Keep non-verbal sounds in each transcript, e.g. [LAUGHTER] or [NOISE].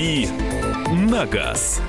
«Дави на газ».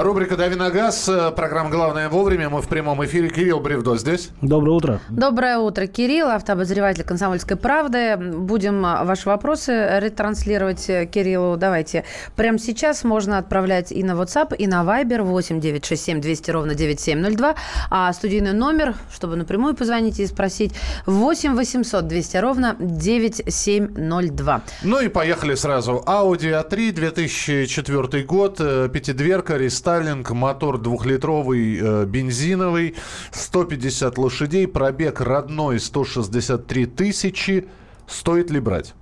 Рубрика «Дави на газ». Программа «Главное вовремя». Мы в прямом эфире. Кирилл Бревдо здесь. Доброе утро. Доброе утро, Кирилл, автообозреватель «Комсомольской правды». Будем ваши вопросы ретранслировать Кириллу. Давайте. Прямо сейчас можно отправлять и на WhatsApp, и на Viber 8 967 200 ровно 9702. А студийный номер, чтобы напрямую позвонить и спросить, 8 800 200 ровно 9702. Ну и поехали сразу. Audi A3, 2004 год, пятидверка, рестайлинг Старлинг, мотор двухлитровый, э, бензиновый, 150 лошадей, пробег родной 163 тысячи. Стоит ли брать?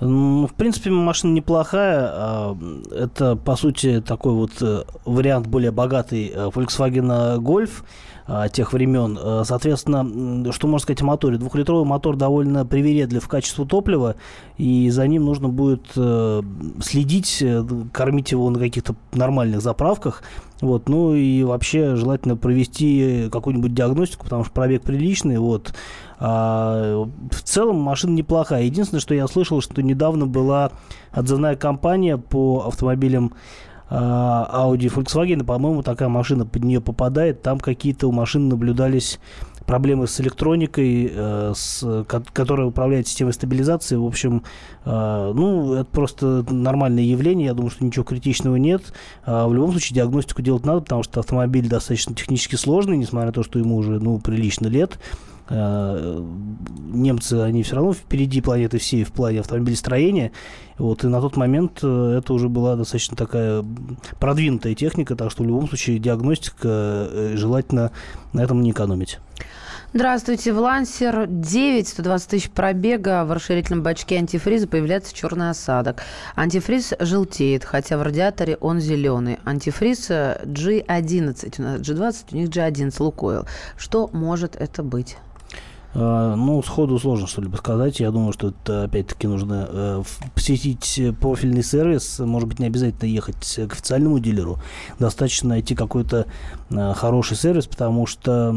В принципе, машина неплохая. А, это, по сути, такой вот э, вариант более богатый э, Volkswagen Golf а, тех времен. А, соответственно, что можно сказать о моторе? Двухлитровый мотор довольно привередлив в качестве топлива, и за ним нужно будет э, следить, э, кормить его на каких-то нормальных заправках. Вот, ну и вообще желательно провести какую-нибудь диагностику, потому что пробег приличный. Вот. А, в целом машина неплохая. Единственное, что я слышал, что недавно была отзывная кампания по автомобилям Audi и Volkswagen, по-моему, такая машина под нее попадает. Там какие-то у машин наблюдались проблемы с электроникой, э, с, которая управляет системой стабилизации. В общем, э, ну, это просто нормальное явление. Я думаю, что ничего критичного нет. Э, в любом случае, диагностику делать надо, потому что автомобиль достаточно технически сложный, несмотря на то, что ему уже, ну, прилично лет. Э, немцы, они все равно впереди планеты всей в плане автомобилестроения. Вот, и на тот момент э, это уже была достаточно такая продвинутая техника, так что в любом случае диагностика э, желательно на этом не экономить. Здравствуйте. В Лансер 9, 120 тысяч пробега. В расширительном бачке антифриза появляется черный осадок. Антифриз желтеет, хотя в радиаторе он зеленый. Антифриз G11. У нас G20, у них G11 Лукойл. Что может это быть? А, ну, сходу сложно что-либо сказать. Я думаю, что это, опять-таки, нужно э, посетить профильный сервис. Может быть, не обязательно ехать к официальному дилеру. Достаточно найти какой-то э, хороший сервис, потому что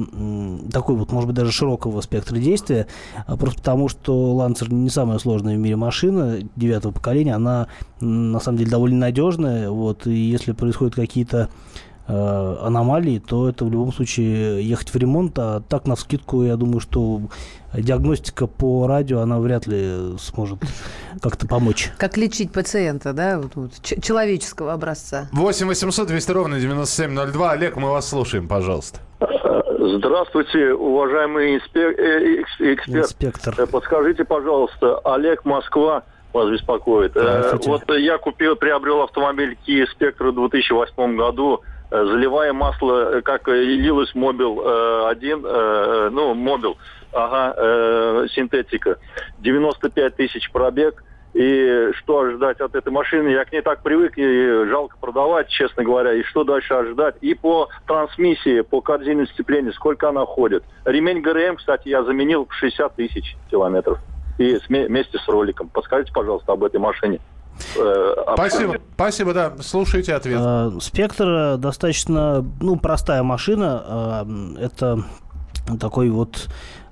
такой вот, может быть, даже широкого спектра действия. А просто потому, что Lancer не самая сложная в мире машина девятого поколения. Она, на самом деле, довольно надежная. Вот, и если происходят какие-то Э, аномалии, то это в любом случае ехать в ремонт. А так, на скидку, я думаю, что диагностика по радио, она вряд ли сможет как-то помочь. Как лечить пациента, да, вот, вот, человеческого образца. 8 800 200 ровно 9702. Олег, мы вас слушаем, пожалуйста. Здравствуйте, уважаемый инспек... Э, эксперт. Инспектор. Э, подскажите, пожалуйста, Олег Москва вас беспокоит. Вот я купил, приобрел автомобиль Kia Spectra в 2008 году Э, заливая масло, э, как лилось Mobil э, один, ну, Mobil, ага, синтетика, 95 тысяч пробег, и что ожидать от этой машины. Я к ней так привык, и жалко продавать, честно говоря. И что дальше ожидать? И по трансмиссии, по корзине сцепления, сколько она ходит. Ремень ГРМ, кстати, я заменил в 60 тысяч километров. И вместе с роликом. Подскажите, пожалуйста, об этой машине. Э, спасибо, спасибо, да. Слушайте ответ. Э, Спектр достаточно, ну, простая машина. Э, это такой вот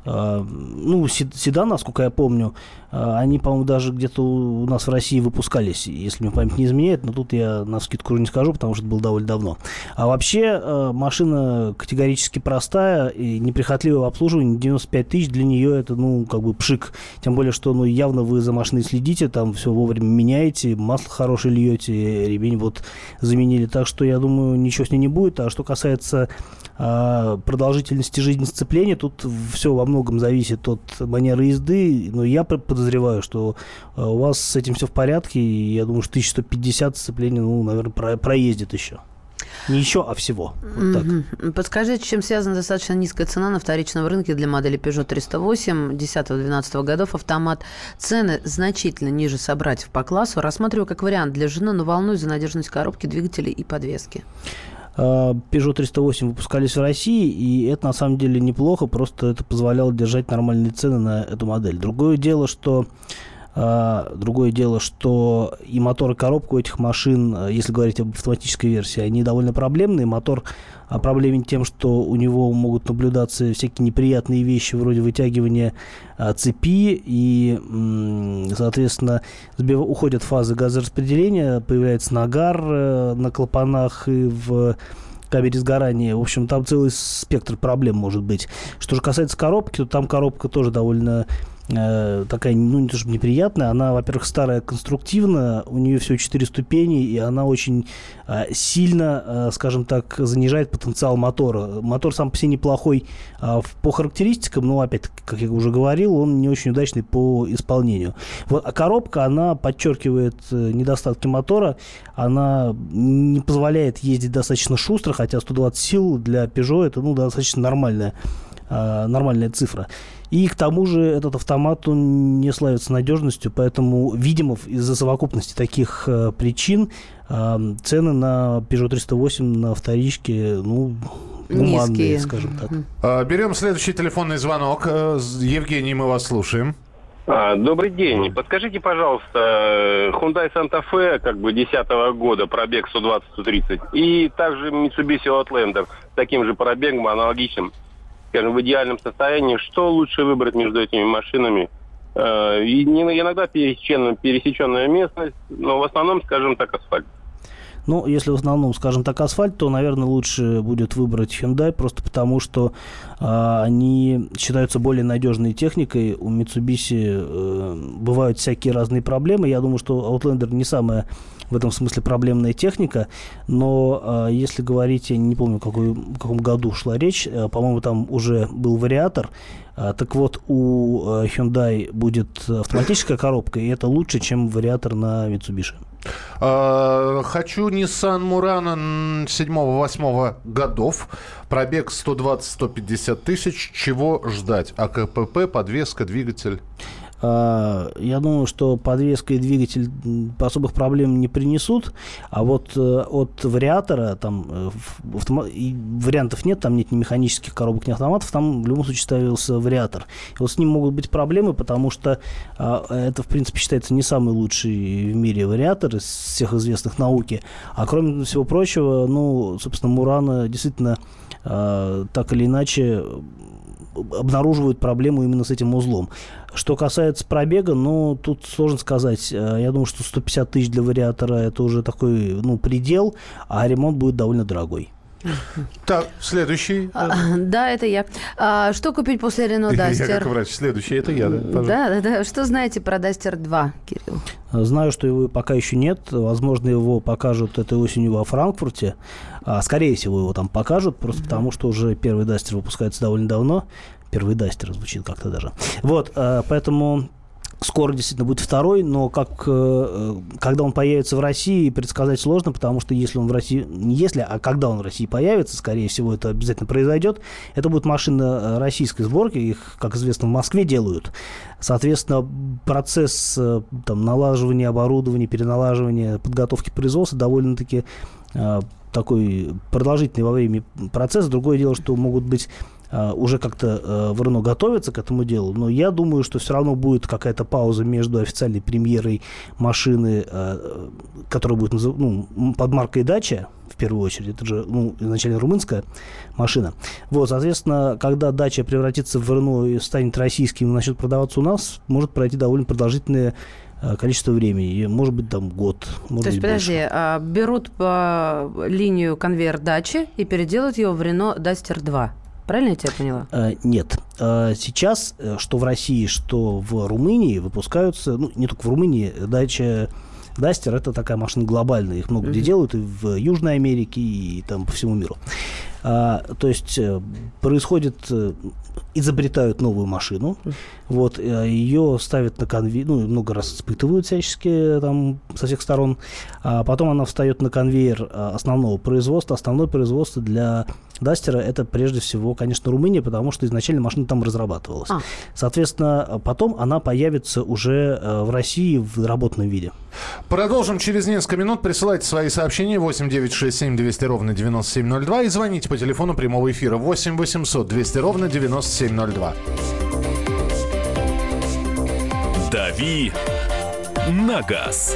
ну, седан, насколько я помню, они, по-моему, даже где-то у нас в России выпускались, если мне память не изменяет, но тут я на скидку не скажу, потому что это было довольно давно. А вообще а, машина категорически простая и неприхотливая в обслуживании, 95 тысяч для нее это, ну, как бы пшик. Тем более, что, ну, явно вы за машиной следите, там все вовремя меняете, масло хорошее льете, ремень вот заменили. Так что, я думаю, ничего с ней не будет. А что касается а, продолжительности жизни сцепления, тут все во многом зависит от манеры езды, но я подозреваю, подозреваю, что э, у вас с этим все в порядке, и я думаю, что 1150 сцепления, ну, наверное, про, проездит еще. Не еще, а всего. Вот так. Подскажите, чем связана достаточно низкая цена на вторичном рынке для модели Peugeot 308 10-12 годов автомат. Цены значительно ниже собратьев по классу. Рассматриваю как вариант для жены, но волнуюсь за надежность коробки, двигателей и подвески. А, Peugeot 308 выпускались в России, и это на самом деле неплохо, просто это позволяло держать нормальные цены на эту модель. Другое дело, что другое дело, что и мотор, и коробка у этих машин, если говорить об автоматической версии, они довольно проблемные. Мотор проблемен тем, что у него могут наблюдаться всякие неприятные вещи вроде вытягивания а, цепи и, соответственно, уходят фазы газораспределения, появляется нагар э, на клапанах и в камере сгорания. В общем, там целый спектр проблем может быть. Что же касается коробки, то там коробка тоже довольно Э, такая, ну, не то чтобы неприятная, она, во-первых, старая конструктивно, у нее всего четыре ступени, и она очень э, сильно, э, скажем так, занижает потенциал мотора. Мотор сам по себе неплохой э, по характеристикам, но, опять, как я уже говорил, он не очень удачный по исполнению. Вот, а коробка, она подчеркивает э, недостатки мотора, она не позволяет ездить достаточно шустро, хотя 120 сил для Peugeot это, ну, достаточно нормальная, э, нормальная цифра. И к тому же этот автомат, он не славится надежностью, поэтому, видимо, из-за совокупности таких э, причин э, цены на Peugeot 308 на вторичке, ну, гуманные, Низкие. скажем так. А, берем следующий телефонный звонок. Э, Евгений, мы вас слушаем. А, добрый день. Подскажите, пожалуйста, Hyundai Santa Fe, как бы 10 года, пробег 120-130, и также Mitsubishi Outlander с таким же пробегом, аналогичным скажем, в идеальном состоянии, что лучше выбрать между этими машинами. Э, и иногда пересеченная, пересеченная местность, но в основном, скажем так, асфальт. Ну, если в основном, скажем так, асфальт, то, наверное, лучше будет выбрать Hyundai, просто потому что э, они считаются более надежной техникой. У Mitsubishi э, бывают всякие разные проблемы. Я думаю, что Outlander не самая в этом смысле проблемная техника, но э, если говорить, я не помню, какой, в каком году шла речь, э, по-моему, там уже был вариатор, э, так вот, у э, Hyundai будет автоматическая коробка, и это лучше, чем вариатор на Mitsubishi. Хочу Nissan Murano 7-8 годов. Пробег 120-150 тысяч. Чего ждать? АКПП, подвеска, двигатель? А, я думаю, что подвеска и двигатель особых проблем не принесут, а вот э, от вариатора там э, автомат, вариантов нет, там нет ни механических коробок, ни автоматов, там в любом случае ставился вариатор. И вот с ним могут быть проблемы, потому что а, это, в принципе, считается не самый лучший в мире вариатор из всех известных науки. А кроме всего прочего, ну, собственно, Мурана действительно а, так или иначе обнаруживают проблему именно с этим узлом. Что касается пробега, ну, тут сложно сказать. Э, я думаю, что 150 тысяч для вариатора это уже такой, ну, предел, а ремонт будет довольно дорогой. [LAUGHS] Так, следующий. А, да, это я. А, что купить после Рено Дастер? Я как врач. Следующий, это я, да? Да, да, да. Что знаете про Дастер 2, Кирилл? Знаю, что его пока еще нет. Возможно, его покажут этой осенью во Франкфурте. А, скорее всего, его там покажут, просто mm-hmm. потому что уже первый Дастер выпускается довольно давно. Первый Дастер звучит как-то даже. Вот, а, поэтому скоро действительно будет второй, но как, э, когда он появится в России, предсказать сложно, потому что если он в России, не если, а когда он в России появится, скорее всего, это обязательно произойдет, это будет машина э, российской сборки, их, как известно, в Москве делают. Соответственно, процесс э, там, налаживания оборудования, переналаживания, подготовки производства довольно-таки такой продолжительный во времени процесс. Другое дело, что могут быть уже как-то uh, в Рено готовится к этому делу, но я думаю, что все равно будет какая-то пауза между официальной премьерой машины, uh, которая будет ну, под маркой «Дача», в первую очередь, это же ну, изначально румынская машина. Вот, соответственно, когда «Дача» превратится в Рено и станет российским и начнет продаваться у нас, может пройти довольно продолжительное количество времени, может быть, там год. Может То есть, подожди, а, берут по линию конвейер дачи и переделают его в Рено Дастер 2. Правильно я тебя поняла? А, нет. А, сейчас, э, что в России, что в Румынии выпускаются, ну, не только в Румынии, дача Дастер это такая машина глобальная, их много mm-hmm. где делают и в Южной Америке, и там по всему миру. А, то есть э, происходит, э, изобретают новую машину, вот, э, ее ставят на конвейер, ну, много раз испытывают всячески там со всех сторон, а потом она встает на конвейер основного производства. Основное производство для Дастера это прежде всего, конечно, Румыния, потому что изначально машина там разрабатывалась. А. Соответственно, потом она появится уже в России в доработанном виде. Продолжим через несколько минут. Присылайте свои сообщения 8 9 6 7 200 ровно 9702 и звоните по телефону прямого эфира 8 800 200 ровно 9702. «Дави на газ».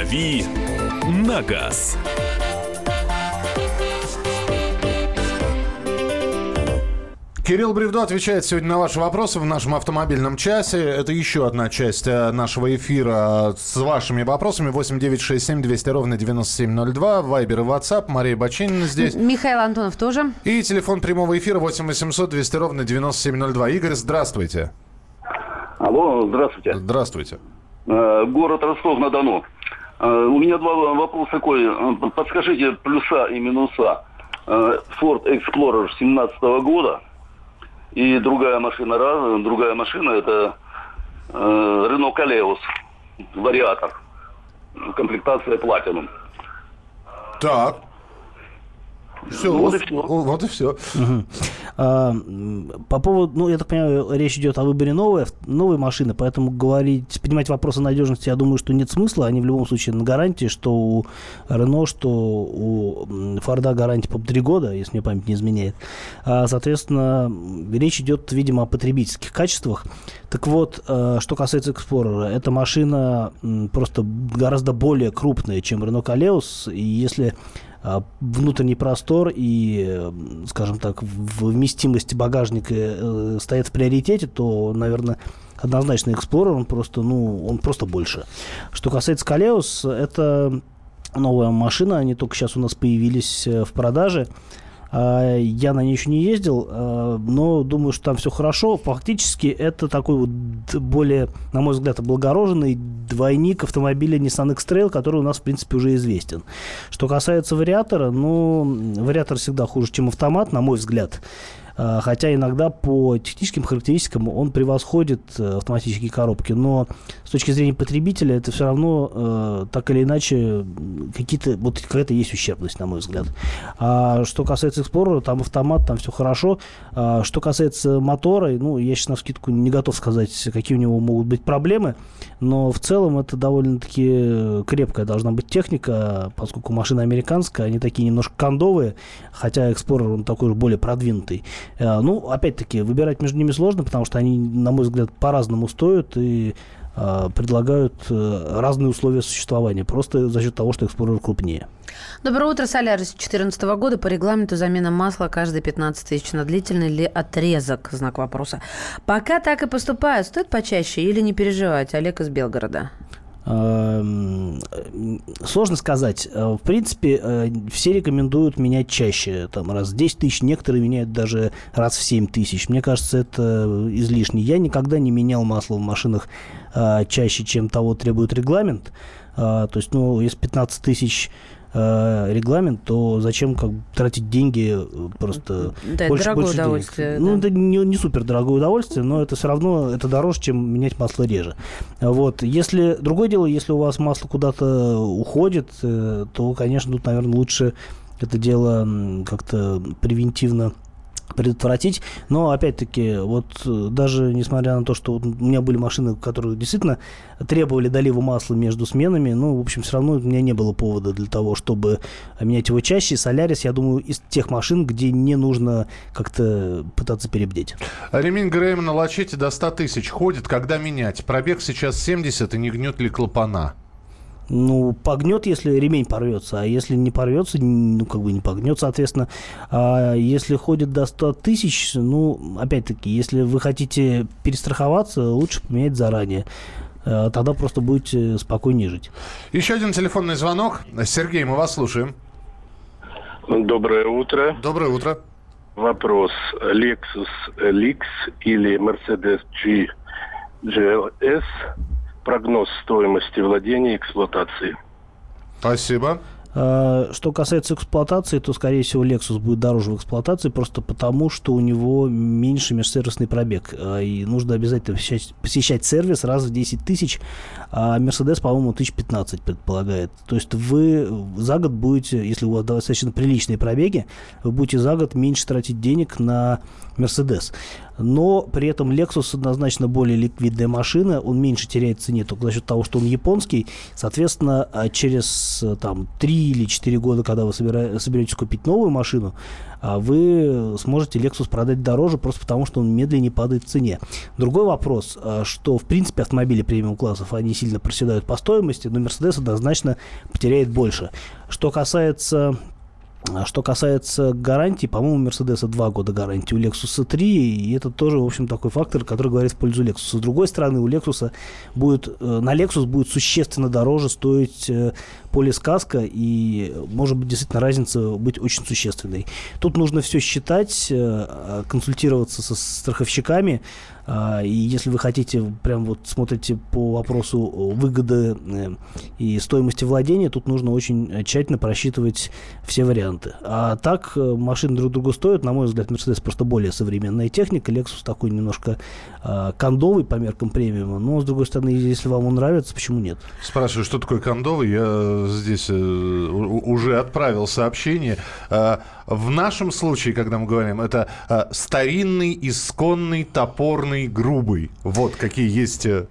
«Дави на газ». Кирилл Бревдо отвечает сегодня на ваши вопросы в нашем автомобильном часе. Это еще одна часть э, нашего эфира с вашими вопросами. 8 9 6 7 200 ровно 9702. Вайбер и WhatsApp. Мария Бачинина здесь. Михаил Антонов тоже. И телефон прямого эфира 8 800 200 ровно 9702. Игорь, здравствуйте. Алло, здравствуйте. Здравствуйте. Э, город Ростов-на-Дону. Э, у меня два вопроса такой. Подскажите плюса и минуса. Ford Explorer 17 года – и другая машина, другая машина это э, Renault Калеус, вариатор, комплектация Platinum. Так. Все, вот, вот и все. Вот и все. Угу. А, по поводу, ну, я так понимаю, речь идет о выборе новой, новой машины, поэтому говорить, поднимать вопросы надежности, я думаю, что нет смысла. Они в любом случае на гарантии, что у Рено, что у Форда гарантия по 3 года, если мне память не изменяет. А, соответственно, речь идет, видимо, о потребительских качествах. Так вот, э, что касается Explorer, эта машина просто гораздо более крупная, чем Renault Kaleos, и если внутренний простор и, скажем так, вместимость багажника э, стоят в приоритете, то, наверное, однозначно Explorer, он просто, ну, он просто больше. Что касается Калеус, это новая машина, они только сейчас у нас появились э, в продаже. А, я на ней еще не ездил, а, но думаю, что там все хорошо. Фактически это такой вот более, на мой взгляд, облагороженный двойник автомобиля Nissan X-Trail, который у нас, в принципе, уже известен. Что касается вариатора, ну, вариатор всегда хуже, чем автомат, на мой взгляд. А, хотя иногда по техническим характеристикам он превосходит э, автоматические коробки, но с точки зрения потребителя это все равно э, так или иначе какие-то вот какая-то есть ущербность, на мой взгляд. А что касается Explorer, там автомат, там все хорошо. А что касается мотора, ну, я сейчас на скидку не готов сказать, какие у него могут быть проблемы, но в целом это довольно-таки крепкая должна быть техника, поскольку машина американская, они такие немножко кондовые, хотя Explorer он такой же более продвинутый. Э, ну, опять-таки, выбирать между ними сложно, потому что они, на мой взгляд, по-разному стоят и э, предлагают э, разные условия существования, просто за счет того, что Explorer крупнее. Доброе утро, Солярис 2014 года. По регламенту замена масла каждые 15 тысяч. На длительный ли отрезок? Знак вопроса. Пока так и поступают. Стоит почаще или не переживать? Олег из Белгорода. Эм, сложно сказать. Э, в принципе, э, все рекомендуют менять чаще. Там раз в 10 тысяч, некоторые меняют даже раз в 7 тысяч. Мне кажется, это излишне. Я никогда не менял масло в машинах э, чаще, чем того требует регламент. То есть, ну, если 15 тысяч э, регламент, то зачем как тратить деньги э, просто да, больше, дорогое больше удовольствие. Денег. Ну, да. Ну, это не, не супер дорогое удовольствие, но это все равно это дороже, чем менять масло реже. Вот. Если другое дело, если у вас масло куда-то уходит, э, то, конечно, тут, наверное, лучше это дело как-то превентивно предотвратить. Но, опять-таки, вот э, даже несмотря на то, что у меня были машины, которые действительно требовали долива масла между сменами, ну, в общем, все равно у меня не было повода для того, чтобы менять его чаще. Солярис, я думаю, из тех машин, где не нужно как-то пытаться перебдеть. Ремень Грейм на лачете до 100 тысяч ходит. Когда менять? Пробег сейчас 70, и не гнет ли клапана? Ну, погнет, если ремень порвется, а если не порвется, ну, как бы не погнет, соответственно. А если ходит до 100 тысяч, ну, опять-таки, если вы хотите перестраховаться, лучше поменять заранее. А тогда просто будете спокойнее жить. Еще один телефонный звонок. Сергей, мы вас слушаем. Доброе утро. Доброе утро. Вопрос. Lexus LX или Mercedes G GLS прогноз стоимости владения и эксплуатации. Спасибо. А, что касается эксплуатации, то, скорее всего, Lexus будет дороже в эксплуатации просто потому, что у него меньше межсервисный пробег. А, и нужно обязательно посещать, посещать сервис раз в 10 тысяч, а Mercedes, по-моему, 1015 предполагает. То есть вы за год будете, если у вас достаточно приличные пробеги, вы будете за год меньше тратить денег на Mercedes. Но при этом Lexus однозначно более ликвидная машина, он меньше теряет в цене только за счет того, что он японский. Соответственно, а через там, 3 или 4 года, когда вы собира... соберетесь купить новую машину, а вы сможете Lexus продать дороже просто потому, что он медленнее падает в цене. Другой вопрос, а, что в принципе автомобили премиум классов, они сильно проседают по стоимости, но Mercedes однозначно потеряет больше. Что касается а что касается гарантии, по-моему, у Mercedes 2 года гарантии, у Lexus 3, и это тоже, в общем, такой фактор, который говорит в пользу Lexus. С другой стороны, у Lexus будет, э, на Lexus будет существенно дороже стоить э, полискаска, и может быть действительно разница быть очень существенной. Тут нужно все считать, э, консультироваться со страховщиками, а, и если вы хотите, прям вот смотрите по вопросу выгоды э, и стоимости владения, тут нужно очень тщательно просчитывать все варианты. А так э, машины друг другу стоят. На мой взгляд, Mercedes просто более современная техника. Lexus такой немножко кондовый по меркам премиума. Но, с другой стороны, если вам он нравится, почему нет? Спрашиваю, что такое кондовый? Я здесь э, уже отправил сообщение. А, в нашем случае, когда мы говорим, это старинный, исконный, топорный грубый. Вот какие есть... Э,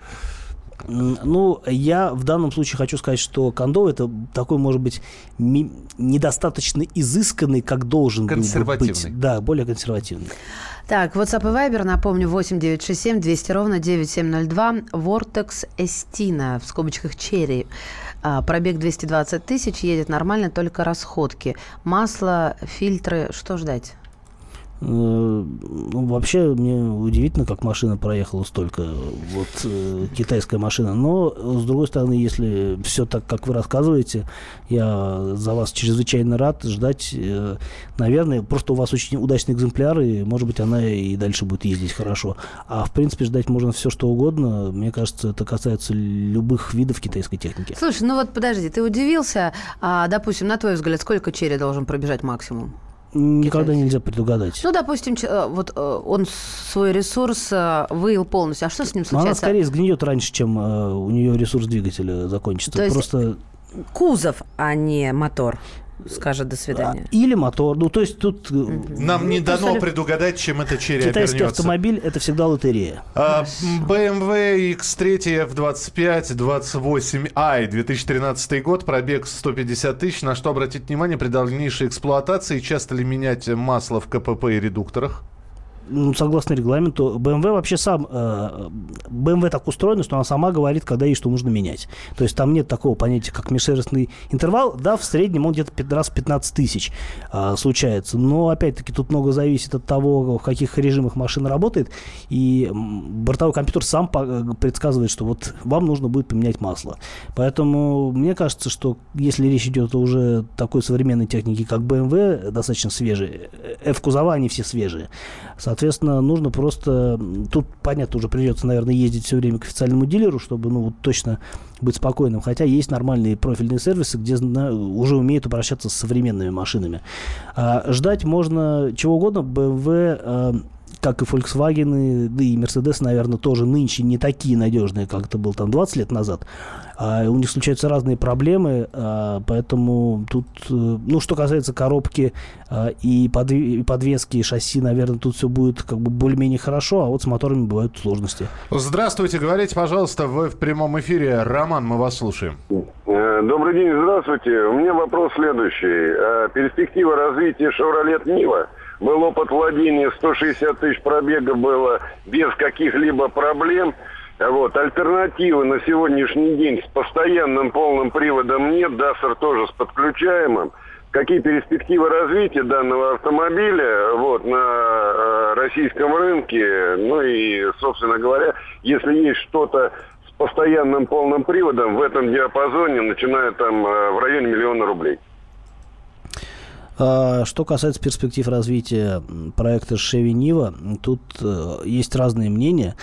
ну, я в данном случае хочу сказать, что кондо это такой, может быть, ми- недостаточно изысканный, как должен был быть. Да, более консервативный. Так, WhatsApp и Viber, напомню, 8967 200 ровно 9702. Vortex Estina, в скобочках Cherry. А, пробег 220 тысяч, едет нормально, только расходки. Масло, фильтры, что ждать? Э, ну, вообще, мне удивительно, как машина проехала столько. Вот э, китайская машина. Но, с другой стороны, если все так, как вы рассказываете, я за вас чрезвычайно рад ждать. Э, наверное, просто у вас очень удачный экземпляр, и, может быть, она и дальше будет ездить хорошо. А, в принципе, ждать можно все, что угодно. Мне кажется, это касается любых видов китайской техники. Слушай, ну вот подожди, ты удивился. А, допустим, на твой взгляд, сколько черри должен пробежать максимум? Никогда нельзя предугадать. Ну, допустим, э, вот э, он свой ресурс э, выил полностью. А что с ним случается? Но она скорее сгниет раньше, чем у нее ресурс двигателя закончится. То есть Просто... кузов, а не мотор скажет до свидания. А, или мотор. Ну, то есть тут... Нам не дано предугадать, чем это черри Китайский обернется. автомобиль – это всегда лотерея. А, BMW X3 F25 28i 2013 год, пробег 150 тысяч. На что обратить внимание при дальнейшей эксплуатации? Часто ли менять масло в КПП и редукторах? Ну, согласно регламенту, BMW вообще сам, э, BMW так устроена, что она сама говорит, когда и что нужно менять. То есть там нет такого понятия, как межсервисный интервал. Да, в среднем он где-то раз в 15 тысяч э, случается. Но, опять-таки, тут много зависит от того, в каких режимах машина работает. И бортовой компьютер сам предсказывает, что вот вам нужно будет поменять масло. Поэтому мне кажется, что если речь идет о уже такой современной технике, как BMW, достаточно свежие, F-кузова, они все свежие. Соответственно, нужно просто... Тут, понятно, уже придется, наверное, ездить все время к официальному дилеру, чтобы, ну, вот точно быть спокойным. Хотя есть нормальные профильные сервисы, где уже умеют обращаться с современными машинами. А, ждать можно чего угодно. BMW как и Volkswagen, да и Mercedes, наверное, тоже нынче не такие надежные, как это было там 20 лет назад. А у них случаются разные проблемы, а, поэтому тут, э, ну, что касается коробки а, и подвески, и шасси, наверное, тут все будет как бы более-менее хорошо, а вот с моторами бывают сложности. Здравствуйте, говорите, пожалуйста, вы в прямом эфире. Роман, мы вас слушаем. Э, добрый день, здравствуйте. У меня вопрос следующий. Э, перспектива развития Chevrolet Niva – был опыт владения, 160 тысяч пробега было без каких-либо проблем. Вот. Альтернативы на сегодняшний день с постоянным полным приводом нет, Дастер тоже с подключаемым. Какие перспективы развития данного автомобиля вот, на э, российском рынке? Ну и, собственно говоря, если есть что-то с постоянным полным приводом в этом диапазоне, начиная там э, в районе миллиона рублей. А, что касается перспектив развития проекта Niva, тут э, есть разные мнения.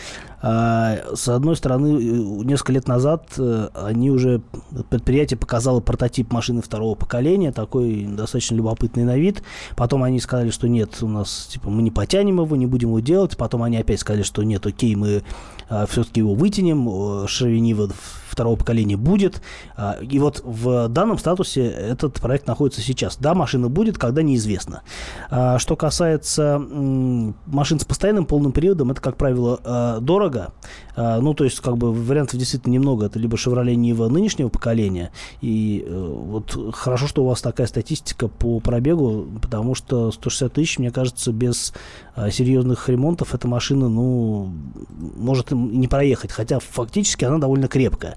А, с одной стороны, э, несколько лет назад э, они уже, предприятие показало прототип машины второго поколения, такой достаточно любопытный на вид. Потом они сказали, что нет, у нас, типа, мы не потянем его, не будем его делать. Потом они опять сказали, что нет, окей, мы а, все-таки его вытянем, Шевенива второго поколения будет. А, и вот в данном статусе этот проект находится сейчас. Да, машина будет, когда неизвестно. А, что касается машин с постоянным полным приводом, это, как правило, а, дорого. Ну, то есть, как бы, вариантов действительно немного. Это либо Chevrolet Niva нынешнего поколения. И э, вот хорошо, что у вас такая статистика по пробегу, потому что 160 тысяч, мне кажется, без серьезных ремонтов эта машина, ну, может не проехать. Хотя фактически она довольно крепкая.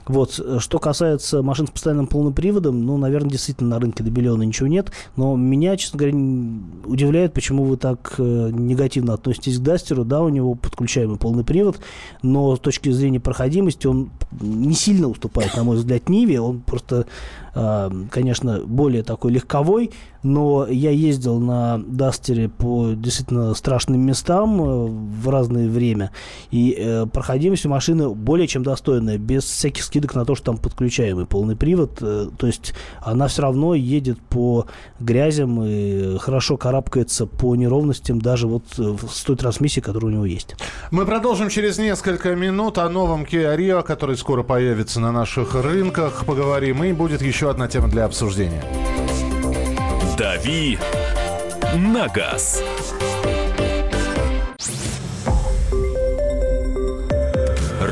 Вот. Э, что касается машин с постоянным полным приводом, ну, наверное, действительно на рынке добелена ничего нет. Но меня, честно говоря, удивляет, почему вы так э, негативно относитесь к Дастеру. Да, у него подключаемый полный привод, но с точки зрения проходимости он не сильно уступает, на мой взгляд, Ниве. Он просто конечно, более такой легковой, но я ездил на Дастере по действительно страшным местам э, в разное время, и проходимость у машины более чем достойная, без всяких скидок на то, что там подключаемый полный привод, э, то есть она все равно едет по грязям и хорошо карабкается по неровностям даже вот с той трансмиссией, которая у него есть. Мы продолжим через несколько минут о новом Kia Rio, который скоро появится на наших рынках, поговорим, и будет еще еще одна тема для обсуждения. «Дави на газ».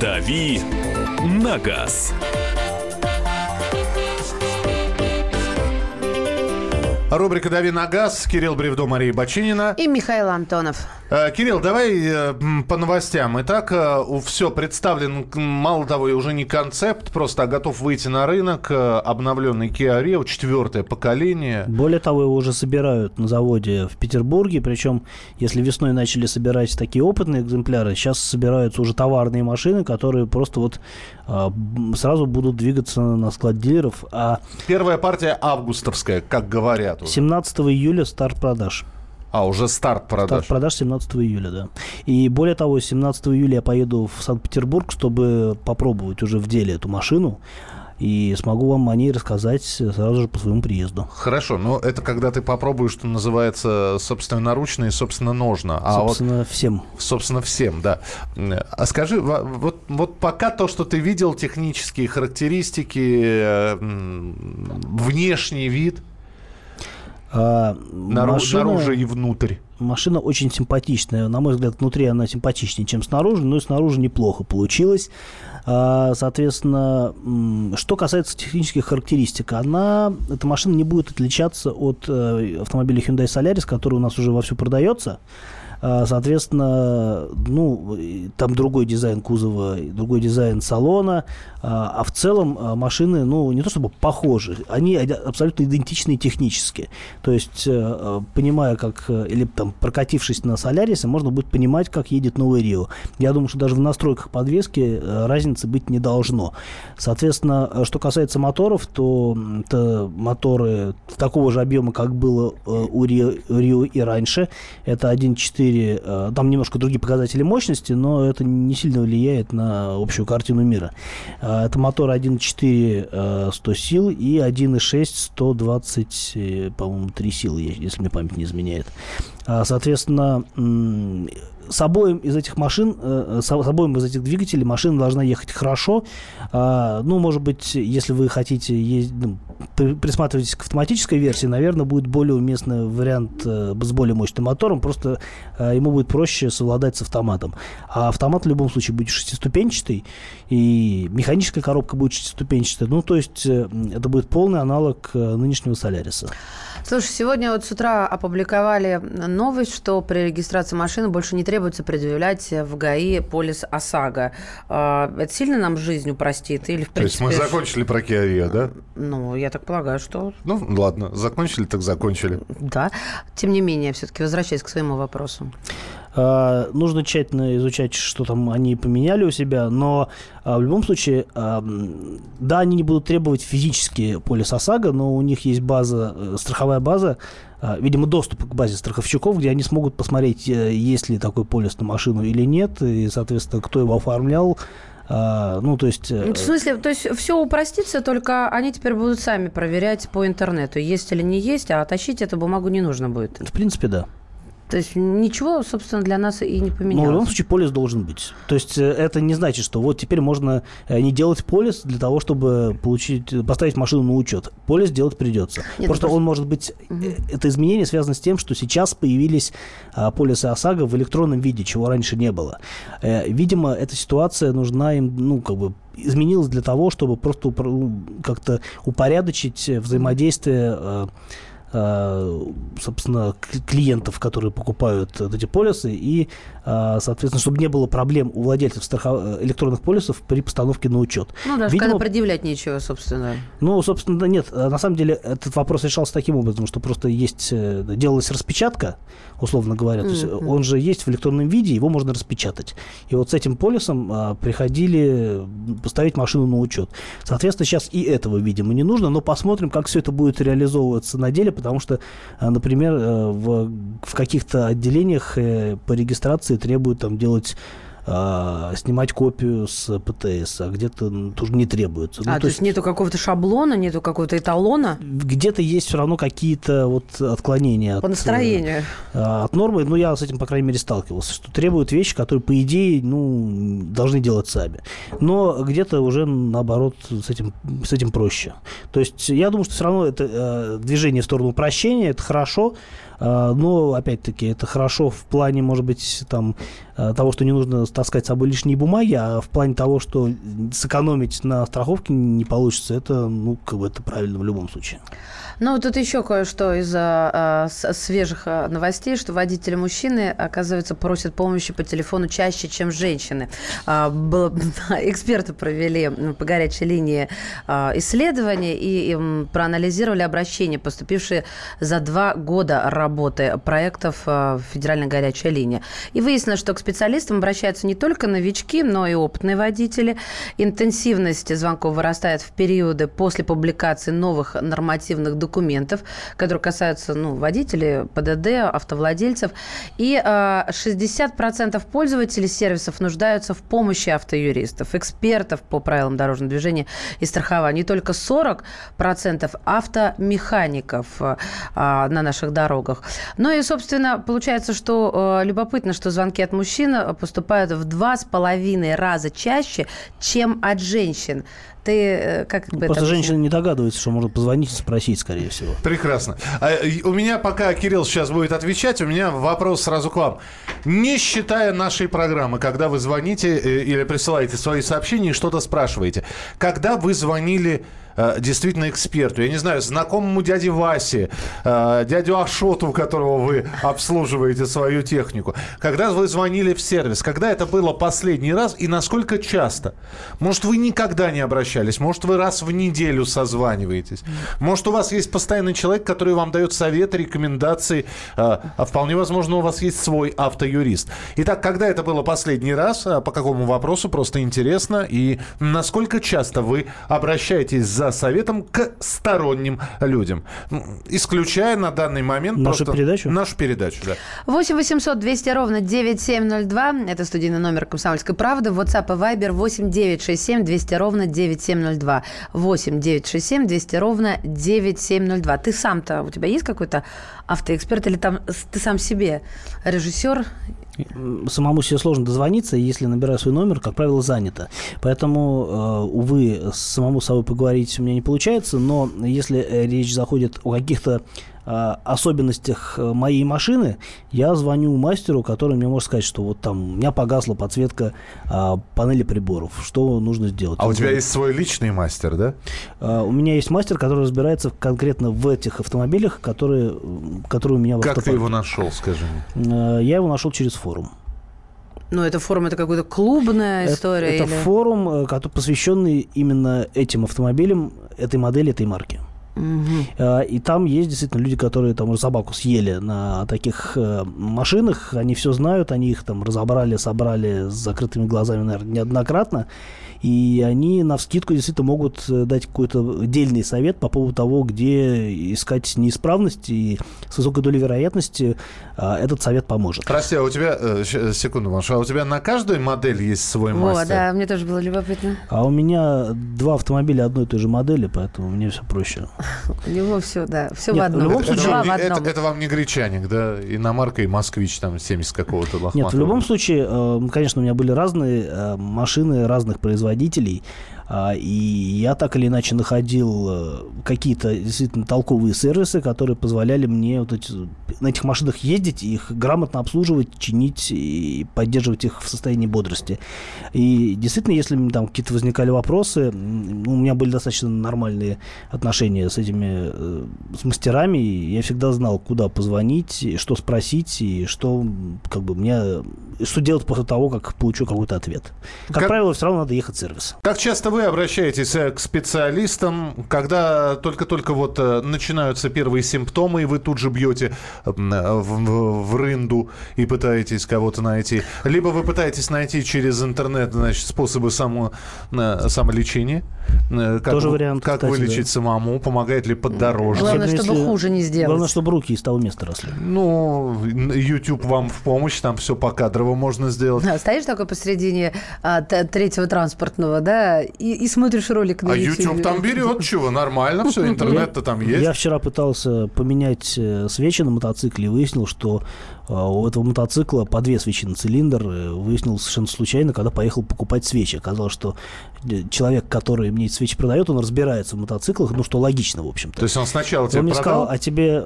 Дави на газ. Рубрика «Дави на газ». Кирилл Бревдо, Мария Бочинина. И Михаил Антонов. Э, Кирилл, давай э, по новостям. Итак, э, все представлен, мало того, и уже не концепт, просто а готов выйти на рынок обновленный Kia Rio, четвертое поколение. Более того, его уже собирают на заводе в Петербурге, причем, если весной начали собирать такие опытные экземпляры, сейчас собираются уже товарные машины, которые просто вот сразу будут двигаться на склад дилеров. А... Первая партия августовская, как говорят. Уже. 17 июля старт продаж. А, уже старт продаж. Старт продаж 17 июля, да. И более того, 17 июля я поеду в Санкт-Петербург, чтобы попробовать уже в деле эту машину. И смогу вам о ней рассказать сразу же по своему приезду. Хорошо, но это когда ты попробуешь, что называется, собственно, наручно и, собственно, ножно. А собственно, вот, всем. Собственно, всем, да. А скажи, вот, вот пока то, что ты видел, технические характеристики, э, внешний вид – а, машина, наружу и внутрь. Машина очень симпатичная. На мой взгляд, внутри она симпатичнее, чем снаружи, но и снаружи неплохо получилось. А, соответственно, что касается технических характеристик, она, эта машина не будет отличаться от э, автомобиля Hyundai Solaris, который у нас уже вовсю продается. А, соответственно, ну, там другой дизайн кузова, другой дизайн салона, а, а в целом а, машины, ну, не то чтобы похожи, они абсолютно идентичны технически. То есть, э, понимая, как, э, или там прокатившись на Солярисе, можно будет понимать, как едет новый Рио. Я думаю, что даже в настройках подвески э, разницы быть не должно. Соответственно, что касается моторов, то это моторы такого же объема, как было у Рио, Рио и раньше. Это 1.4, там немножко другие показатели мощности, но это не сильно влияет на общую картину мира. Это мотор 1.4 100 сил и 1.6 120, по-моему, 3 силы, если мне память не изменяет. А, соответственно, с обоим из этих машин, э, с обоим из этих двигателей машина должна ехать хорошо. А, ну, может быть, если вы хотите ездить, ну, присматриваетесь к автоматической версии, наверное, будет более уместный вариант э, с более мощным мотором, просто э, ему будет проще совладать с автоматом. А автомат в любом случае будет шестиступенчатый, и механическая коробка будет шестиступенчатая. Ну, то есть это будет полный аналог нынешнего Соляриса. Слушай, сегодня вот с утра опубликовали новость, что при регистрации машины больше не требуется предъявлять в ГАИ полис ОСАГО. А, это сильно нам жизнь упростит? Или, в принципе, То есть мы закончили про Kia да? Ну, я так полагаю, что... Ну, ладно, закончили, так закончили. Да. Тем не менее, все-таки возвращаясь к своему вопросу. А, нужно тщательно изучать, что там они поменяли у себя, но а, в любом случае, а, да, они не будут требовать физически полис ОСАГО, но у них есть база, э, страховая база, видимо, доступ к базе страховщиков, где они смогут посмотреть, э, есть ли такой полис на машину или нет, и, соответственно, кто его оформлял, ну, то есть... Э, в смысле, то есть все упростится, только они теперь будут сами проверять по интернету, есть или не есть, а тащить эту бумагу не нужно будет. В принципе, да. То есть ничего, собственно, для нас и не поменялось. Ну, в любом случае, полис должен быть. То есть э, это не значит, что вот теперь можно э, не делать полис для того, чтобы получить, поставить машину на учет. Полис делать придется. Нет, просто, просто он может быть... Угу. Это изменение связано с тем, что сейчас появились полисы ОСАГО в электронном виде, чего раньше не было. Видимо, эта ситуация нужна им, ну, как бы изменилась для того, чтобы просто как-то упорядочить взаимодействие Э, собственно, клиентов, которые покупают эти полисы, и, э, соответственно, чтобы не было проблем у владельцев страхов... Э, электронных полисов при постановке на учет. Ну, даже Видимо, когда предъявлять нечего, собственно. Ну, собственно, нет. На самом деле этот вопрос решался таким образом, что просто есть, делалась распечатка, условно говоря, mm-hmm. то есть он же есть в электронном виде, его можно распечатать. И вот с этим полисом приходили поставить машину на учет. Соответственно, сейчас и этого, видимо, не нужно, но посмотрим, как все это будет реализовываться на деле, потому что, э, например, э, в, в каких-то отделениях э, по регистрации требуют там делать а, снимать копию с ПТС, а где-то тоже не требуется. Ну, а, то, то есть, есть нету какого-то шаблона, нету какого-то эталона? Где-то есть все равно какие-то вот отклонения. По от, настроению. А, от нормы, ну, я с этим, по крайней мере, сталкивался, что требуют вещи, которые, по идее, ну, должны делать сами. Но где-то уже, наоборот, с этим, с этим проще. То есть, я думаю, что все равно это э, движение в сторону упрощения, это хорошо, но, опять-таки, это хорошо в плане, может быть, там, а, того, что не нужно таскать с собой лишние бумаги, а в плане того, что сэкономить на страховке не получится, это, ну, как бы это правильно в любом случае. Ну, тут еще кое-что из а, свежих а, новостей, что водители мужчины, оказывается, просят помощи по телефону чаще, чем женщины. А, было, [LAUGHS] эксперты провели по горячей линии а, исследование и, и проанализировали обращения, поступившие за два года работы проектов а, «Федеральная горячая линия». И выяснилось, что к специалистам обращаются не только новички, но и опытные водители. Интенсивность звонков вырастает в периоды после публикации новых нормативных документов документов, которые касаются ну, водителей, ПДД, автовладельцев. И э, 60% пользователей сервисов нуждаются в помощи автоюристов, экспертов по правилам дорожного движения и страхования. И только 40% автомехаников э, на наших дорогах. Ну и, собственно, получается, что э, любопытно, что звонки от мужчин поступают в два с половиной раза чаще, чем от женщин. Ты э, как бы Просто это... женщина не догадывается, что можно позвонить и спросить, скорее всего. Прекрасно. А, у меня, пока Кирилл сейчас будет отвечать, у меня вопрос сразу к вам. Не считая нашей программы, когда вы звоните э, или присылаете свои сообщения и что-то спрашиваете, когда вы звонили действительно эксперту. Я не знаю, знакомому дяде Васе, э, дядю Ашоту, которого вы обслуживаете свою технику. Когда вы звонили в сервис, когда это было последний раз и насколько часто? Может, вы никогда не обращались? Может, вы раз в неделю созваниваетесь? Может, у вас есть постоянный человек, который вам дает советы, рекомендации? Э, а вполне возможно, у вас есть свой автоюрист. Итак, когда это было последний раз? По какому вопросу? Просто интересно. И насколько часто вы обращаетесь за за советом к сторонним людям. Исключая на данный момент... Нашу просто... передачу? Нашу передачу, да. 8 800 200 ровно 9702. Это студийный номер «Комсомольской правды». WhatsApp и Viber 8 967 200 ровно 9702. 9702. 8 967 200 ровно 9702. Ты сам-то, у тебя есть какой-то автоэксперт или там ты сам себе режиссер? Самому себе сложно дозвониться, если набираю свой номер, как правило, занято. Поэтому, э, увы, самому собой поговорить у меня не получается, но если э, речь заходит о каких-то особенностях э, моей машины, я звоню мастеру, который мне может сказать, что вот там у меня погасла подсветка а, панели приборов. Что нужно сделать? А у тебя есть свой личный мастер, да? А, у меня есть мастер, который разбирается конкретно в этих автомобилях, которые, которые у меня Как автопарке. ты его нашел, скажи мне? Я его нашел через форум. Ну, это форум, это какая-то клубная история? Это, это форум, который посвященный именно этим автомобилям, этой модели, этой марки. Угу. И там есть действительно люди, которые там уже собаку съели на таких э, машинах. Они все знают, они их там разобрали, собрали с закрытыми глазами, наверное, неоднократно и они на вскидку действительно могут э, дать какой-то дельный совет по поводу того, где искать неисправность, и с высокой долей вероятности а, этот совет поможет. Прости, а у тебя, э, секунду, Маша, а у тебя на каждую модель есть свой мастер? О, да, мне тоже было любопытно. А у меня два автомобиля одной и той же модели, поэтому мне все проще. У него все, да, все в одном. В любом случае, это, вам не гречаник, да? Иномарка и москвич там 70 какого-то лохматого. Нет, в любом случае, э, конечно, у меня были разные машины разных производителей производителей а, и я так или иначе находил э, какие-то действительно толковые сервисы, которые позволяли мне вот эти, на этих машинах ездить, их грамотно обслуживать, чинить и поддерживать их в состоянии бодрости. И действительно, если там какие-то возникали вопросы, ну, у меня были достаточно нормальные отношения с этими э, с мастерами, и я всегда знал, куда позвонить, что спросить, и что как бы мне что делать после того, как получу какой-то ответ. Как, как правило, все равно надо ехать в сервис. Как часто вы обращаетесь э, к специалистам, когда только-только вот э, начинаются первые симптомы, и вы тут же бьете э, в, в рынду и пытаетесь кого-то найти? Либо вы пытаетесь найти через интернет значит, способы само, самолечения? Как, Тоже вариант, Как кстати, вылечить да. самому? Помогает ли поддорожник? Главное, чтобы Если... хуже не сделать. Главное, чтобы руки из того места росли. Ну, YouTube вам в помощь, там все покадрово можно сделать. Да, стоишь такой посередине а, третьего транспортного, да, и и, и смотришь ролик на а YouTube. А YouTube там берет чего, нормально все, [LAUGHS] интернет-то там есть. Я вчера пытался поменять э, свечи на мотоцикле и выяснил, что э, у этого мотоцикла по две свечи на цилиндр. Э, выяснил совершенно случайно, когда поехал покупать свечи. Оказалось, что человек, который мне эти свечи продает, он разбирается в мотоциклах, ну, что логично, в общем-то. То есть он сначала тебе он мне продал? сказал, а тебе,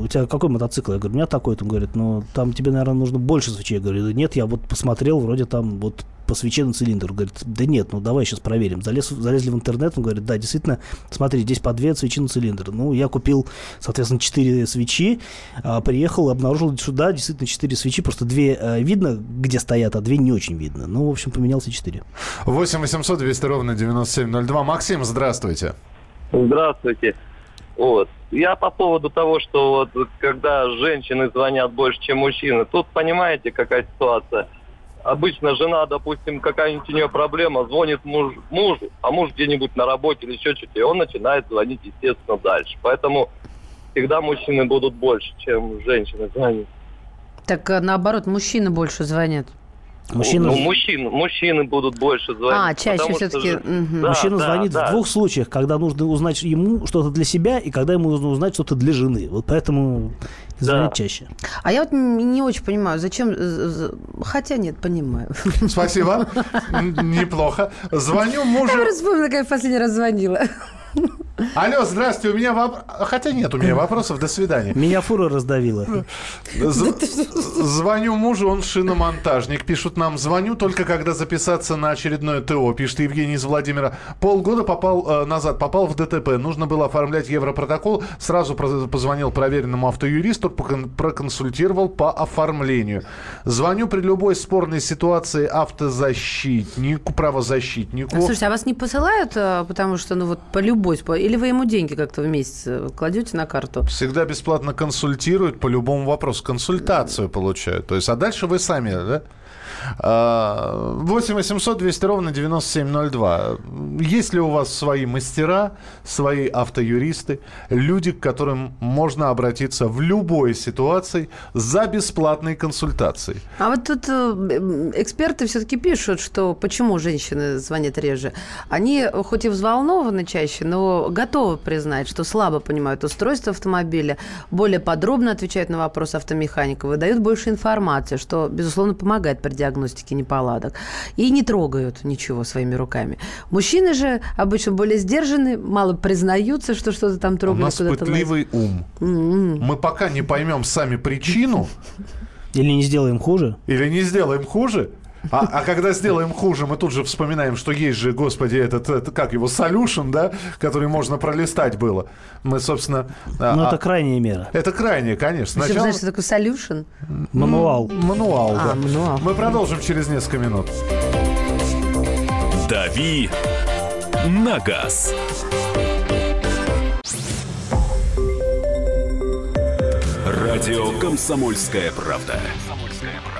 у тебя какой мотоцикл? Я говорю, у меня такой. Он говорит, ну, там тебе, наверное, нужно больше свечей. Я говорю, нет, я вот посмотрел, вроде там вот свече на цилиндр. Говорит, да нет, ну давай сейчас проверим. Залез, залезли в интернет, он говорит, да, действительно, смотри, здесь по две свечи на цилиндр. Ну, я купил, соответственно, четыре свечи, а, приехал, обнаружил, что да, действительно, четыре свечи, просто две а, видно, где стоят, а две не очень видно. Ну, в общем, поменялся четыре. 8 800 200 ровно 9702. Максим, здравствуйте. Здравствуйте. Вот. Я по поводу того, что вот когда женщины звонят больше, чем мужчины, тут понимаете, какая ситуация – обычно жена, допустим, какая-нибудь у нее проблема, звонит муж, мужу, а муж где-нибудь на работе или еще что-то, и он начинает звонить, естественно, дальше. Поэтому всегда мужчины будут больше, чем женщины звонят. Так а, наоборот, мужчины больше звонят. Мужчина... Ну, мужчин, мужчины будут больше звонить. А, чаще все-таки. Что... Угу. Да, Мужчина да, звонит да. в двух случаях, когда нужно узнать ему что-то для себя и когда ему нужно узнать что-то для жены. Вот поэтому звонит да. чаще. А я вот не очень понимаю, зачем... Хотя нет, понимаю. Спасибо. Неплохо. Звоню мужу... Я вспомнила, как я в последний раз звонила. Алло, здравствуйте, у меня вопрос... Хотя нет у меня вопросов, до свидания. Меня фура раздавила. Звоню мужу, он шиномонтажник. Пишут нам, звоню только когда записаться на очередное ТО. Пишет Евгений из Владимира. Полгода попал э, назад, попал в ДТП. Нужно было оформлять европротокол. Сразу позвонил проверенному автоюристу, проконсультировал по оформлению. Звоню при любой спорной ситуации автозащитнику, правозащитнику. Слушайте, а вас не посылают, э, потому что, ну вот, по любой или вы ему деньги как-то в месяц э, кладете на карту? Всегда бесплатно консультируют по любому вопросу. Консультацию получают. То есть, а дальше вы сами, да? 8 800 200 ровно 9702. Есть ли у вас свои мастера, свои автоюристы, люди, к которым можно обратиться в любой ситуации за бесплатной консультацией? А вот тут э, эксперты все-таки пишут, что почему женщины звонят реже. Они хоть и взволнованы чаще, но готовы признать, что слабо понимают устройство автомобиля, более подробно отвечают на вопросы автомеханика, выдают больше информации, что, безусловно, помогает при диагностике неполадок. И не трогают ничего своими руками. Мужчины же обычно более сдержаны, мало признаются, что что-то там трогали. У нас пытливый ум. Mm-hmm. Мы пока не поймем сами причину. Или не сделаем хуже. Или не сделаем хуже. А, а когда сделаем хуже, мы тут же вспоминаем, что есть же, господи, этот, это, как его, solution, да, который можно пролистать было. Мы, собственно... А, ну, а, это крайняя мера. Это крайняя, конечно. Сначала... Знаешь, что такое solution? Мануал. Мануал, а, да. Мануал. Мы продолжим через несколько минут. «Дави на газ». Радио «Комсомольская правда».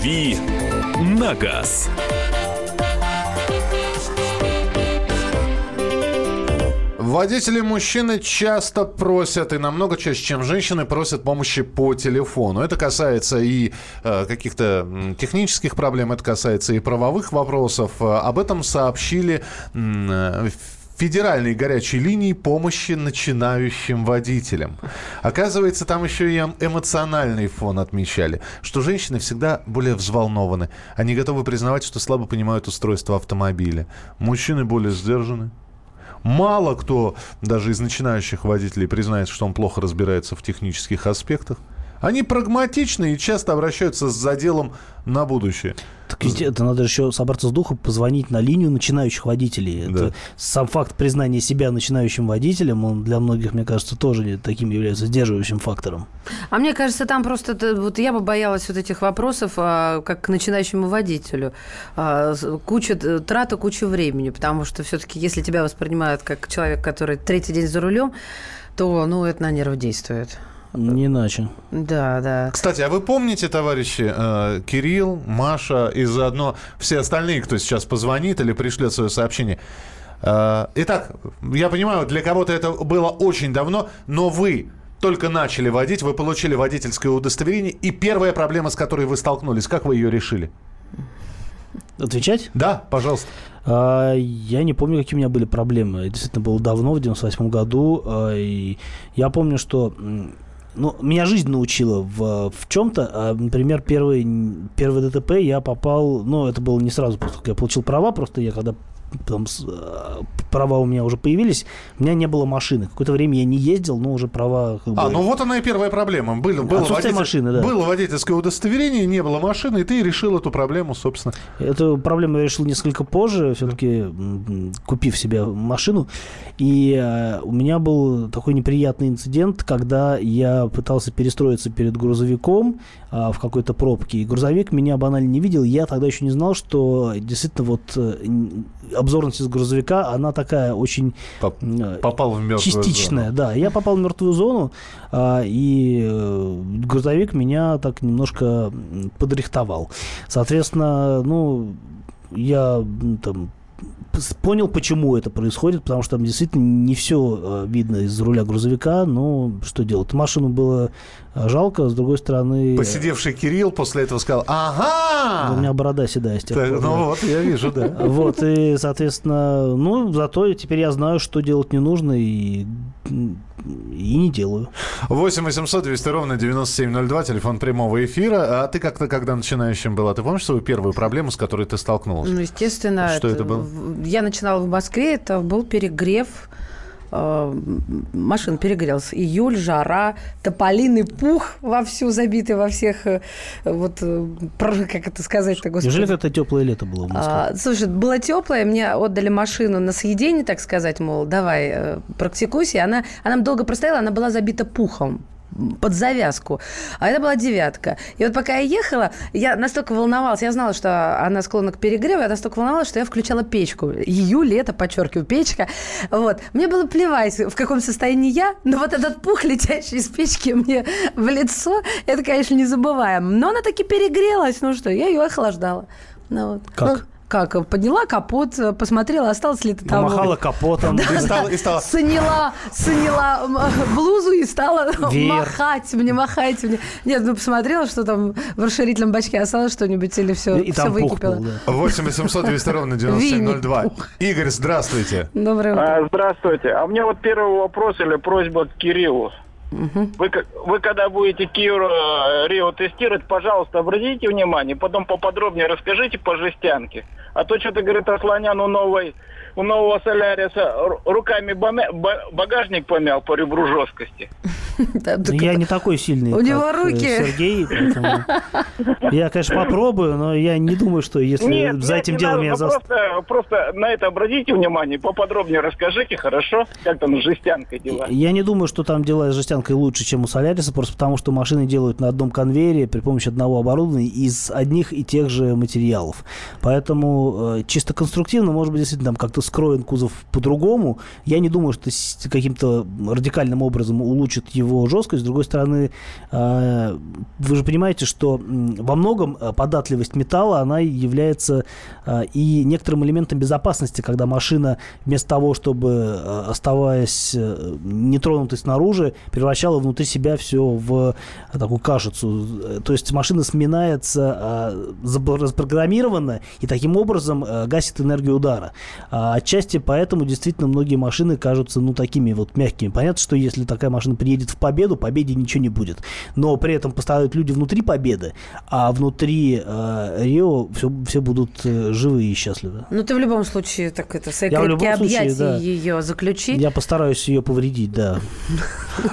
«Дави на газ». Водители мужчины часто просят, и намного чаще, чем женщины, просят помощи по телефону. Это касается и э, каких-то технических проблем, это касается и правовых вопросов. Об этом сообщили э, федеральной горячей линии помощи начинающим водителям. Оказывается, там еще и эм, эмоциональный фон отмечали, что женщины всегда более взволнованы. Они готовы признавать, что слабо понимают устройство автомобиля. Мужчины более сдержаны. Мало кто даже из начинающих водителей признает, что он плохо разбирается в технических аспектах. Они прагматичны и часто обращаются с заделом на будущее. Так ведь это надо еще собраться с духом, позвонить на линию начинающих водителей. Да. Это сам факт признания себя начинающим водителем, он для многих, мне кажется, тоже таким является сдерживающим фактором. А мне кажется, там просто, вот я бы боялась вот этих вопросов, а, как к начинающему водителю. А, куча, трата, куча времени, потому что все-таки, если тебя воспринимают как человек, который третий день за рулем, то, ну, это на нервы действует. Не иначе. Да, да. Кстати, а вы помните, товарищи, э, Кирилл, Маша и заодно все остальные, кто сейчас позвонит или пришлет свое сообщение? Э, итак, я понимаю, для кого-то это было очень давно, но вы только начали водить, вы получили водительское удостоверение, и первая проблема, с которой вы столкнулись, как вы ее решили? Отвечать? Да, пожалуйста. А, я не помню, какие у меня были проблемы. Это действительно было давно, в 98 году. А, и я помню, что ну, меня жизнь научила в, в чем-то. А, например, первый, первый ДТП я попал, ну, это было не сразу, после я получил права, просто я когда там, э, права у меня уже появились, у меня не было машины. Какое-то время я не ездил, но уже права... Как бы... А, ну вот она и первая проблема. Было, было, водитель... машины, да. было водительское удостоверение, не было машины, и ты решил эту проблему, собственно. Эту проблему я решил несколько позже, все-таки купив себе машину. И э, у меня был такой неприятный инцидент, когда я пытался перестроиться перед грузовиком э, в какой-то пробке, и грузовик меня банально не видел. Я тогда еще не знал, что действительно вот э, обзорность из грузовика, она такая очень э, попал в мертвую частичная. Зону. Да, я попал в мертвую зону, э, и э, грузовик меня так немножко подрихтовал. Соответственно, ну, я там понял, почему это происходит, потому что там действительно не все видно из руля грузовика, но что делать? Машину было жалко, с другой стороны... Посидевший Кирилл после этого сказал, ага! У меня борода седая с тех пор. Ну вот, я вижу, да. [LAUGHS] Вот, и, соответственно, ну, зато теперь я знаю, что делать не нужно, и и не делаю. 8 800 200 ровно 9702, телефон прямого эфира. А ты как-то, когда начинающим была, ты помнишь свою первую проблему, с которой ты столкнулась? Ну, естественно. Что это, это было? Я начинала в Москве, это был перегрев э, машин перегрелся. Июль, жара, тополиный пух вовсю забитый во всех, э, вот, э, как это сказать-то, господи. Неужели это теплое лето было в Москве? А, слушай, было теплое, мне отдали машину на съедение, так сказать, мол, давай, практикуйся. И она, она долго простояла, она была забита пухом под завязку. А это была девятка. И вот пока я ехала, я настолько волновалась, я знала, что она склонна к перегреву, я настолько волновалась, что я включала печку. Июль, лето, подчеркиваю, печка. Вот. Мне было плевать, в каком состоянии я, но вот этот пух, летящий из печки мне в лицо, это, конечно, не забываем. Но она таки перегрелась, ну что, я ее охлаждала. Ну, вот. Как? Ну, как, подняла капот, посмотрела, осталось ли это там. Помахала капотом. Да, и стала, и стала... Сняла, сняла [LAUGHS] блузу и стала Веер. махать мне, махать мне. Нет, ну посмотрела, что там в расширительном бачке осталось что-нибудь или все, и все выкипело. Был, да. 8 800 200 ровно 9702. Игорь, здравствуйте. Доброе утро. А, здравствуйте. А у меня вот первый вопрос или просьба к Кириллу. Угу. Вы, вы когда будете Kia Rio тестировать, пожалуйста, обратите внимание, потом поподробнее расскажите по жестянке. А то что-то, говорит, Асланян у новой у нового Соляриса руками багажник помял по ребру жесткости. [LAUGHS] Ну, я не такой сильный, У него э, руки. Сергей. [LAUGHS] Я, конечно, попробую, но я не думаю, что если за этим делом я заставлю. Просто на это обратите внимание, поподробнее расскажите, хорошо, как там с жестянкой дела. Я не думаю, что там дела с жестянкой лучше, чем у Соляриса, просто потому что машины делают на одном конвейере при помощи одного оборудования из одних и тех же материалов. Поэтому э, чисто конструктивно, может быть, действительно там как-то скроен кузов по-другому. Я не думаю, что каким-то радикальным образом улучшит его жесткость. С другой стороны, а, вы же понимаете, что во многом а, податливость металла, она является а, и некоторым элементом безопасности, когда машина вместо того, чтобы, оставаясь э, нетронутой снаружи, превращала внутри себя все в такую кашицу. То есть машина сминается запрограммированно и таким образом гасит энергию удара. Отчасти поэтому действительно многие машины кажутся, ну, такими вот мягкими. Понятно, что если такая машина приедет в победу, победе ничего не будет. Но при этом пострадают люди внутри победы, а внутри э, Рио все, все будут э, живы и счастливы. Ну, ты в любом случае так это, свои Я крепкие объятия да. ее заключить. Я постараюсь ее повредить, да.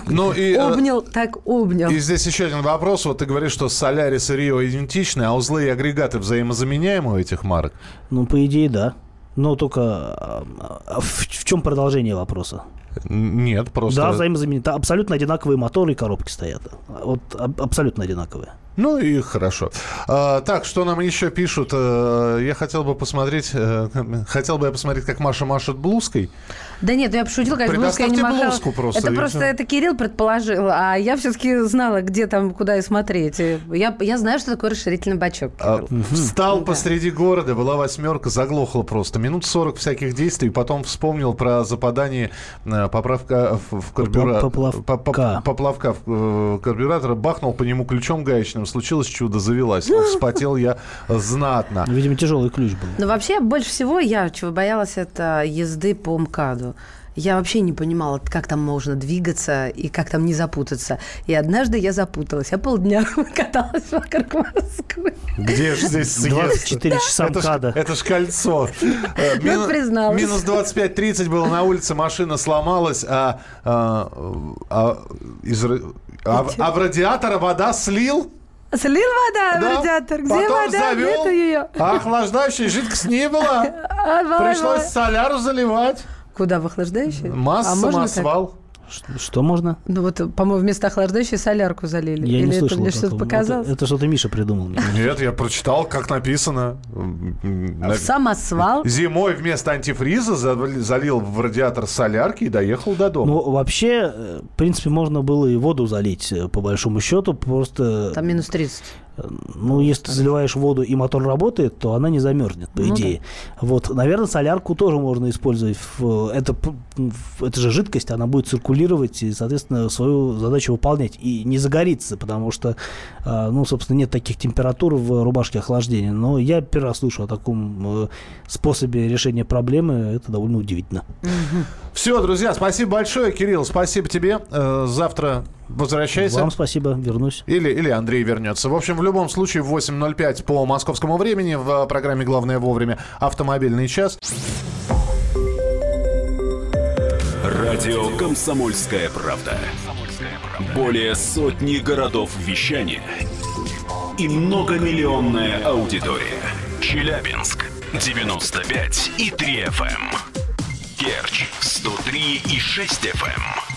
Ну, и, э, обнял, так обнял. И здесь еще один вопрос. Вот ты говоришь, что Солярис и Рио идентичны, а узлы и агрегаты взаимозаменяемы у этих марок? Ну, по идее, да. Но только в, в чем продолжение вопроса? Нет, просто... Да, взаимозаменяемые. Абсолютно одинаковые моторы и коробки стоят. Вот абсолютно одинаковые. Ну и хорошо. А, так, что нам еще пишут? А, я хотел бы посмотреть, а, [LAUGHS] хотел бы я посмотреть, как Маша машет блузкой. Да нет, я пошутила, конечно, блузкой я не махала. блузку просто. Это просто это Кирилл предположил, а я все-таки знала, где там, куда и смотреть. Я, я знаю, что такое расширительный бачок. А, встал да. посреди города, была восьмерка, заглохла просто. Минут сорок всяких действий, потом вспомнил про западание э, поправка в карбюратор. Поплавка. Поплавка в э, карбюратора, бахнул по нему ключом гаечным случилось чудо, завелась. Вспотел я знатно. Видимо, тяжелый ключ был. Но вообще, больше всего я чего боялась, это езды по МКАДу. Я вообще не понимала, как там можно двигаться и как там не запутаться. И однажды я запуталась. Я полдня [LAUGHS] каталась вокруг Москвы. Где же здесь съезд? 24 часа МКАДа. Это ж кольцо. [LAUGHS] Э, Мину, призналась. Минус 25-30 было на улице, машина сломалась, а, а, а, из, а, а в радиатора вода слил? Слил вода да. в радиатор? Где Потом вода? Завел, Нету ее. А охлаждающей жидкость не было. [LAUGHS] Пришлось соляру заливать. Куда в охлаждающий? Масса, а массвал. Так? Что, что можно? Ну вот, по-моему, вместо охлаждающей солярку залили. Я Или не слышал это мне что-то показалось? Это, это что-то Миша придумал. Нет, я прочитал, как написано. Самосвал? Зимой вместо антифриза залил в радиатор солярки и доехал до дома. Ну, вообще, э, в принципе, можно было и воду залить, э, по большому счету, просто... Там минус 30. Ну, если ты заливаешь воду и мотор работает, то она не замерзнет, по ну, идее. Да. Вот, наверное, солярку тоже можно использовать. Это, это же жидкость, она будет циркулировать и, соответственно, свою задачу выполнять. И не загорится, потому что, а, ну, собственно, нет таких температур в рубашке охлаждения. Но я первый раз слышу о таком э, способе решения проблемы. Это довольно удивительно. Все, друзья, спасибо большое, Кирилл, спасибо тебе. Э, завтра возвращайся. Вам спасибо, вернусь. Или, или Андрей вернется. В общем, в любом случае, в 8.05 по московскому времени в программе «Главное вовремя» автомобильный час. Радио «Комсомольская правда». Более сотни городов вещания и многомиллионная аудитория. Челябинск 95 и 3 FM. Керчь 103 и 6 FM.